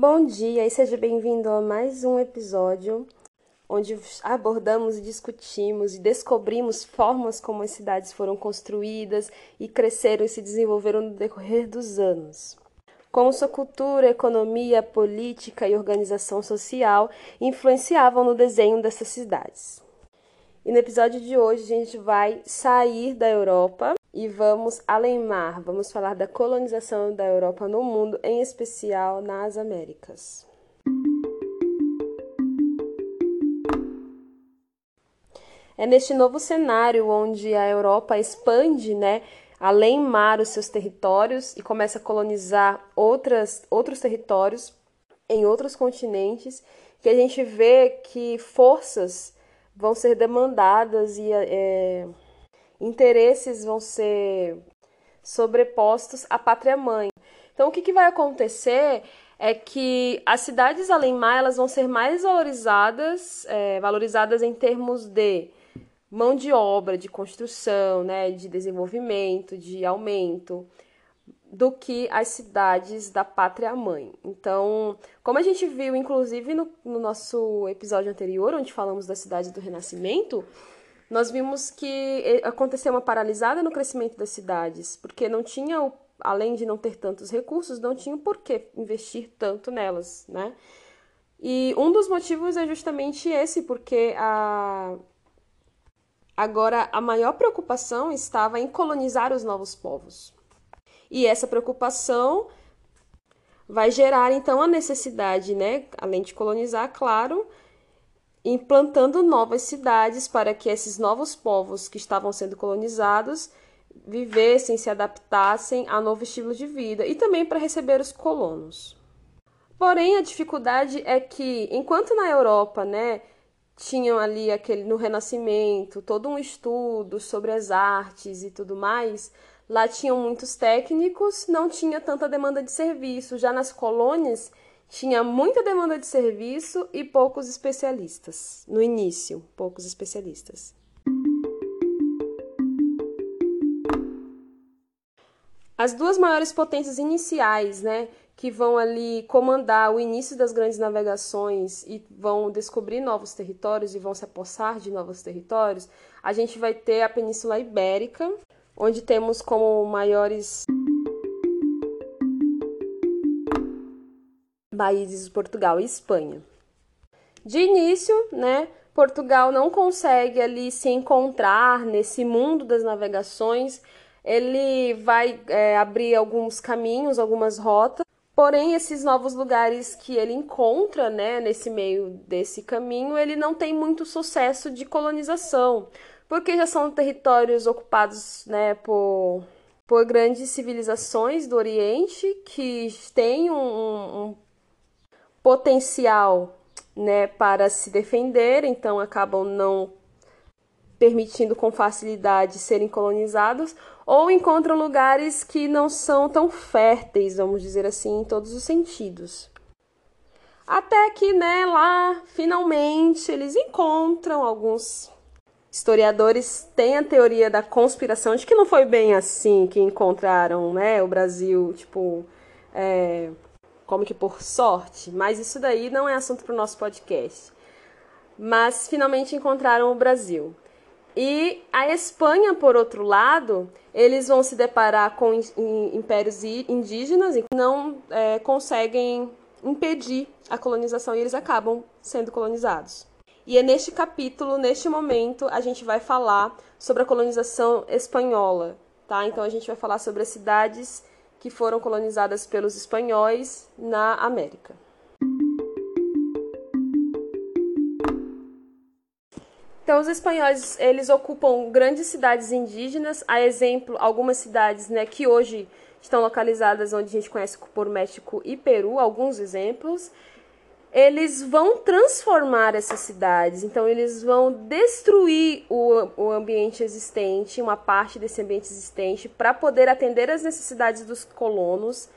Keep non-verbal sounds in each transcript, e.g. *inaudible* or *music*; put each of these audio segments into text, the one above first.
Bom dia e seja bem-vindo a mais um episódio onde abordamos, discutimos e descobrimos formas como as cidades foram construídas e cresceram e se desenvolveram no decorrer dos anos. Como sua cultura, economia, política e organização social influenciavam no desenho dessas cidades. E no episódio de hoje a gente vai sair da Europa e vamos além mar, vamos falar da colonização da Europa no mundo, em especial nas Américas. É neste novo cenário onde a Europa expande, né, além mar os seus territórios e começa a colonizar outras, outros territórios em outros continentes, que a gente vê que forças vão ser demandadas e é, interesses vão ser sobrepostos à pátria mãe. Então, o que, que vai acontecer é que as cidades mar elas vão ser mais valorizadas, é, valorizadas em termos de mão de obra, de construção, né, de desenvolvimento, de aumento, do que as cidades da pátria mãe. Então, como a gente viu, inclusive, no, no nosso episódio anterior, onde falamos da cidade do Renascimento, nós vimos que aconteceu uma paralisada no crescimento das cidades, porque não tinha, além de não ter tantos recursos, não tinha por que investir tanto nelas, né? E um dos motivos é justamente esse, porque a, Agora, a maior preocupação estava em colonizar os novos povos. E essa preocupação vai gerar então a necessidade, né, além de colonizar, claro, implantando novas cidades para que esses novos povos que estavam sendo colonizados vivessem, se adaptassem a novo estilo de vida e também para receber os colonos. Porém, a dificuldade é que, enquanto na Europa, né, tinham ali aquele no Renascimento todo um estudo sobre as artes e tudo mais. Lá tinham muitos técnicos, não tinha tanta demanda de serviço. Já nas colônias tinha muita demanda de serviço e poucos especialistas. No início, poucos especialistas. As duas maiores potências iniciais, né, que vão ali comandar o início das grandes navegações e vão descobrir novos territórios e vão se apossar de novos territórios, a gente vai ter a Península Ibérica, onde temos como maiores países Portugal e Espanha. De início, né, Portugal não consegue ali se encontrar nesse mundo das navegações. Ele vai é, abrir alguns caminhos, algumas rotas, Porém, esses novos lugares que ele encontra, né, nesse meio desse caminho, ele não tem muito sucesso de colonização, porque já são territórios ocupados, né, por, por grandes civilizações do Oriente que têm um, um potencial, né, para se defender, então acabam não permitindo com facilidade serem colonizados, ou encontram lugares que não são tão férteis, vamos dizer assim, em todos os sentidos. Até que, né, lá, finalmente, eles encontram alguns historiadores têm a teoria da conspiração de que não foi bem assim que encontraram, né, o Brasil, tipo, é, como que por sorte, mas isso daí não é assunto para o nosso podcast. Mas finalmente encontraram o Brasil. E a Espanha, por outro lado, eles vão se deparar com impérios indígenas e não é, conseguem impedir a colonização e eles acabam sendo colonizados. E é neste capítulo, neste momento, a gente vai falar sobre a colonização espanhola, tá? Então a gente vai falar sobre as cidades que foram colonizadas pelos espanhóis na América. Então, os espanhóis, eles ocupam grandes cidades indígenas, a exemplo, algumas cidades né, que hoje estão localizadas onde a gente conhece por México e Peru, alguns exemplos. Eles vão transformar essas cidades, então eles vão destruir o, o ambiente existente, uma parte desse ambiente existente, para poder atender às necessidades dos colonos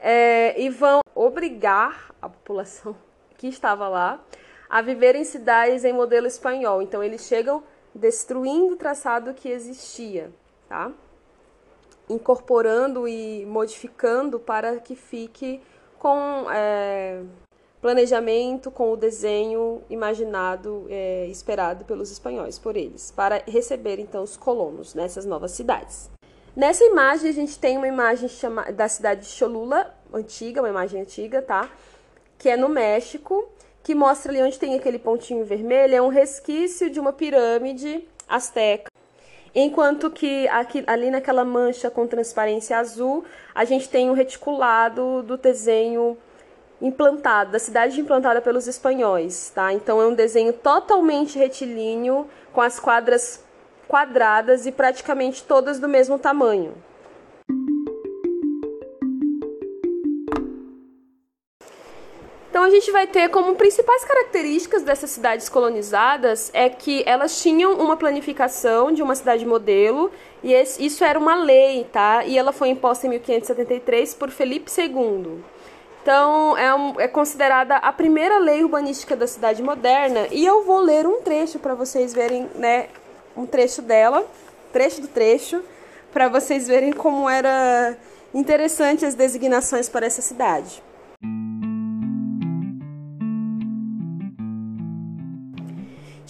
é, e vão obrigar a população *laughs* que estava lá a viver em cidades em modelo espanhol. Então eles chegam destruindo o traçado que existia, tá? Incorporando e modificando para que fique com é, planejamento, com o desenho imaginado, é, esperado pelos espanhóis, por eles, para receber então os colonos nessas novas cidades. Nessa imagem a gente tem uma imagem chama, da cidade de Cholula, antiga, uma imagem antiga, tá? Que é no México, que mostra ali onde tem aquele pontinho vermelho, é um resquício de uma pirâmide asteca. Enquanto que aqui, ali naquela mancha com transparência azul, a gente tem o um reticulado do desenho implantado, da cidade implantada pelos espanhóis, tá? Então é um desenho totalmente retilíneo, com as quadras quadradas e praticamente todas do mesmo tamanho. Então a gente vai ter como principais características dessas cidades colonizadas é que elas tinham uma planificação de uma cidade modelo e esse, isso era uma lei, tá? E ela foi imposta em 1573 por Felipe II. Então é, um, é considerada a primeira lei urbanística da cidade moderna e eu vou ler um trecho para vocês verem, né, um trecho dela, trecho do trecho, para vocês verem como era interessante as designações para essa cidade.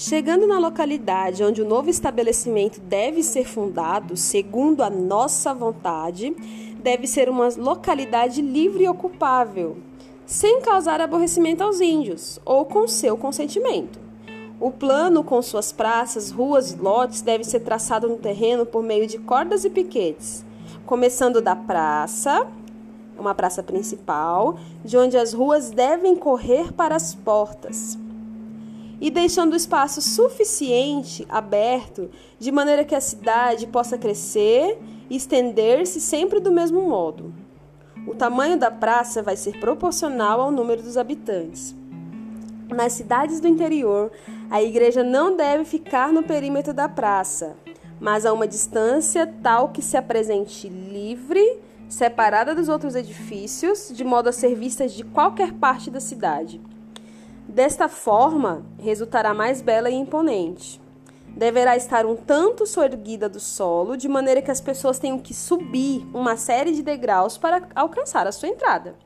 Chegando na localidade onde o novo estabelecimento deve ser fundado, segundo a nossa vontade, deve ser uma localidade livre e ocupável, sem causar aborrecimento aos índios ou com seu consentimento. O plano com suas praças, ruas e lotes deve ser traçado no terreno por meio de cordas e piquetes, começando da praça, uma praça principal, de onde as ruas devem correr para as portas e deixando espaço suficiente aberto de maneira que a cidade possa crescer e estender-se sempre do mesmo modo. O tamanho da praça vai ser proporcional ao número dos habitantes. Nas cidades do interior, a igreja não deve ficar no perímetro da praça, mas a uma distância tal que se apresente livre, separada dos outros edifícios, de modo a ser vista de qualquer parte da cidade. Desta forma, resultará mais bela e imponente. Deverá estar um tanto soerguida do solo, de maneira que as pessoas tenham que subir uma série de degraus para alcançar a sua entrada.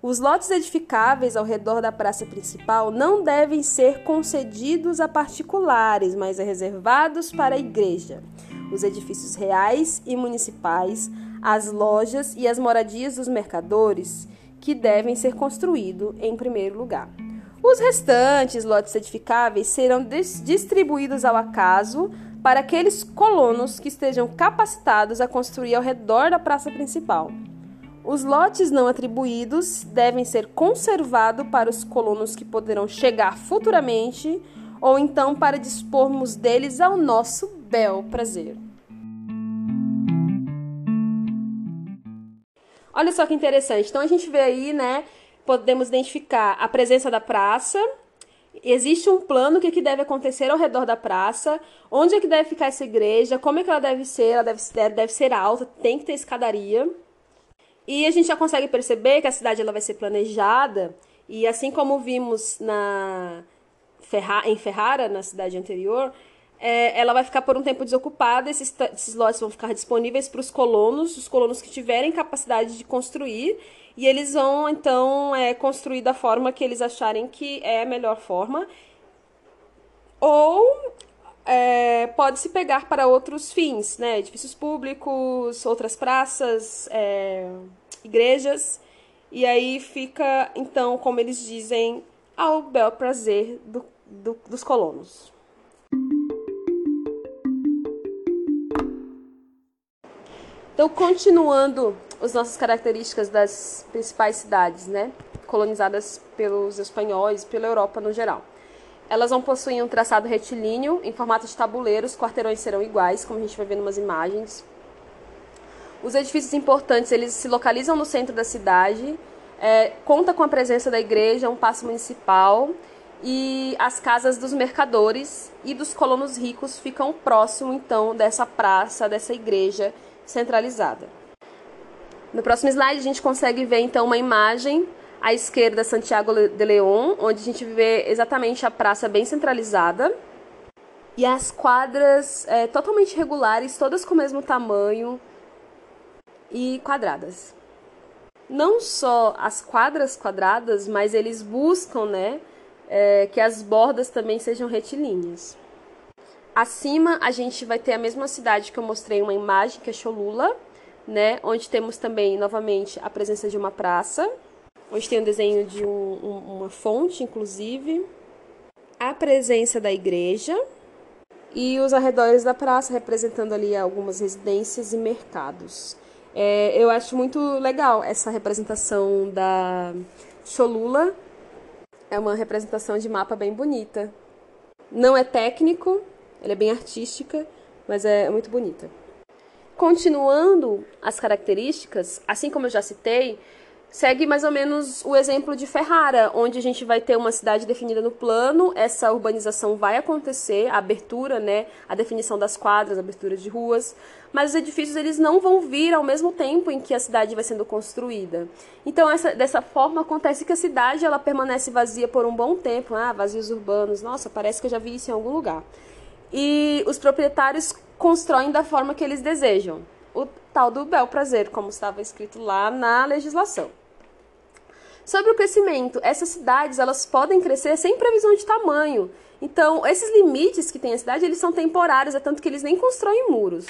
Os lotes edificáveis ao redor da praça principal não devem ser concedidos a particulares, mas reservados para a igreja, os edifícios reais e municipais, as lojas e as moradias dos mercadores, que devem ser construídos em primeiro lugar. Os restantes lotes edificáveis serão distribuídos ao acaso para aqueles colonos que estejam capacitados a construir ao redor da praça principal. Os lotes não atribuídos devem ser conservados para os colonos que poderão chegar futuramente ou então para dispormos deles ao nosso bel prazer. Olha só que interessante. Então a gente vê aí, né, podemos identificar a presença da praça, existe um plano que, que deve acontecer ao redor da praça, onde é que deve ficar essa igreja, como é que ela deve ser, ela deve, deve ser alta, tem que ter escadaria. E a gente já consegue perceber que a cidade ela vai ser planejada, e assim como vimos na Ferra, em Ferrara, na cidade anterior, é, ela vai ficar por um tempo desocupada, esses, esses lotes vão ficar disponíveis para os colonos, os colonos que tiverem capacidade de construir, e eles vão então é, construir da forma que eles acharem que é a melhor forma. Ou é, pode se pegar para outros fins, né? Edifícios públicos, outras praças, é, igrejas. E aí fica, então, como eles dizem, ao bel prazer do, do, dos colonos. Então, continuando as nossas características das principais cidades, né, colonizadas pelos espanhóis, pela Europa no geral. Elas vão possuir um traçado retilíneo em formato de tabuleiro, os quarteirões serão iguais, como a gente vai ver em umas imagens. Os edifícios importantes, eles se localizam no centro da cidade, é, conta com a presença da igreja, um passo municipal e as casas dos mercadores e dos colonos ricos ficam próximo então dessa praça, dessa igreja centralizada. No próximo slide, a gente consegue ver então uma imagem à esquerda Santiago de León, onde a gente vê exatamente a praça bem centralizada e as quadras é, totalmente regulares, todas com o mesmo tamanho e quadradas. não só as quadras quadradas, mas eles buscam, né, é, que as bordas também sejam retilíneas. Acima a gente vai ter a mesma cidade que eu mostrei uma imagem, que é Cholula, né, onde temos também novamente a presença de uma praça, onde tem um desenho de um, um, uma fonte, inclusive, a presença da igreja e os arredores da praça, representando ali algumas residências e mercados. É, eu acho muito legal essa representação da Cholula. É uma representação de mapa bem bonita. Não é técnico, ela é bem artística, mas é muito bonita. Continuando as características, assim como eu já citei, segue mais ou menos o exemplo de Ferrara, onde a gente vai ter uma cidade definida no plano, essa urbanização vai acontecer, a abertura, né, a definição das quadras, a abertura de ruas, mas os edifícios eles não vão vir ao mesmo tempo em que a cidade vai sendo construída. Então, essa, dessa forma, acontece que a cidade ela permanece vazia por um bom tempo, ah, vazios urbanos, nossa, parece que eu já vi isso em algum lugar. E os proprietários constroem da forma que eles desejam, o tal do bel prazer, como estava escrito lá na legislação. Sobre o crescimento, essas cidades elas podem crescer sem previsão de tamanho. Então, esses limites que tem a cidade, eles são temporários, é tanto que eles nem constroem muros.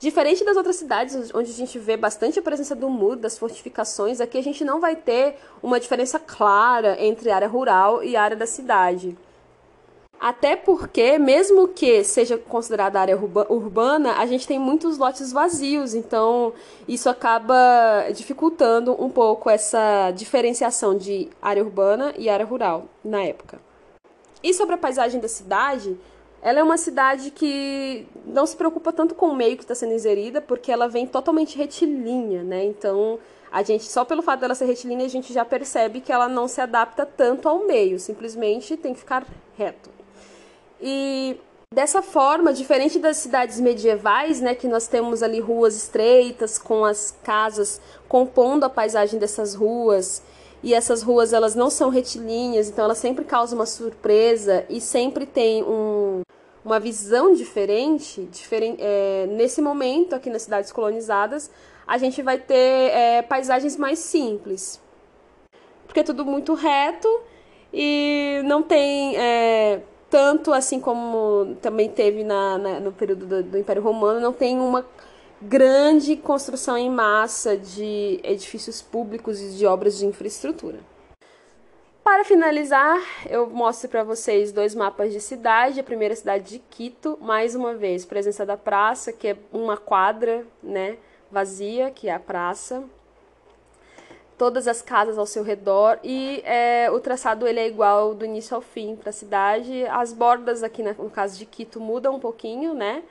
Diferente das outras cidades, onde a gente vê bastante a presença do muro, das fortificações, aqui a gente não vai ter uma diferença clara entre área rural e área da cidade. Até porque, mesmo que seja considerada área urbana, a gente tem muitos lotes vazios, então isso acaba dificultando um pouco essa diferenciação de área urbana e área rural na época. E sobre a paisagem da cidade, ela é uma cidade que não se preocupa tanto com o meio que está sendo inserida, porque ela vem totalmente retilínea, né? Então, a gente só pelo fato dela ser retilínea, a gente já percebe que ela não se adapta tanto ao meio, simplesmente tem que ficar reto. E dessa forma, diferente das cidades medievais, né, que nós temos ali ruas estreitas com as casas compondo a paisagem dessas ruas, e essas ruas elas não são retilíneas, então elas sempre causam uma surpresa e sempre tem um, uma visão diferente, diferente é, nesse momento aqui nas cidades colonizadas, a gente vai ter é, paisagens mais simples, porque é tudo muito reto e não tem é, tanto assim como também teve na, na no período do, do, Império Romano, não tem uma grande construção em massa de edifícios públicos e de obras de infraestrutura. Para finalizar, eu mostro para vocês dois mapas de cidade. A primeira cidade de Quito, mais uma vez, presença da praça, que é uma quadra, né, vazia, que é a praça todas as casas ao seu redor e é, o traçado ele é igual do início ao fim para a cidade. As bordas aqui no caso de Quito mudam um pouquinho, né?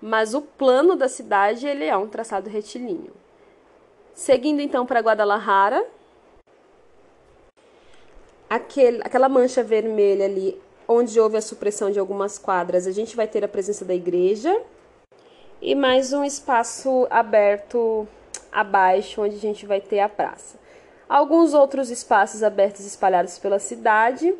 Mas o plano da cidade ele é um traçado retilíneo. Seguindo então para Guadalajara, aquele, aquela mancha vermelha ali onde houve a supressão de algumas quadras, a gente vai ter a presença da igreja e mais um espaço aberto abaixo onde a gente vai ter a praça alguns outros espaços abertos espalhados pela cidade,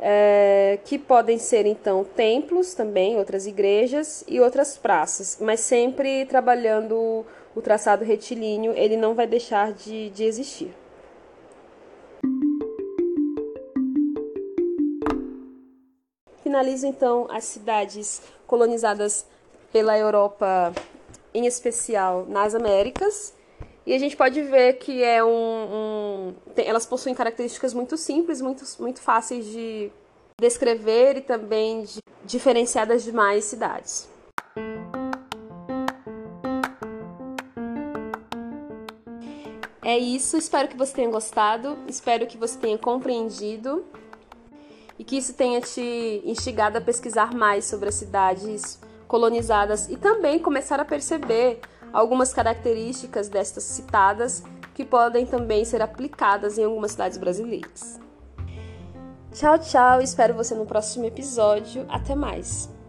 é, que podem ser então templos também, outras igrejas e outras praças, mas sempre trabalhando o traçado retilíneo, ele não vai deixar de, de existir. Finalizo então as cidades colonizadas pela Europa, em especial nas Américas. E a gente pode ver que é um, um tem, elas possuem características muito simples, muito, muito fáceis de descrever e também de, diferenciar das demais cidades. É isso, espero que você tenha gostado, espero que você tenha compreendido e que isso tenha te instigado a pesquisar mais sobre as cidades colonizadas e também começar a perceber algumas características destas citadas que podem também ser aplicadas em algumas cidades brasileiras. Tchau, tchau, espero você no próximo episódio. Até mais!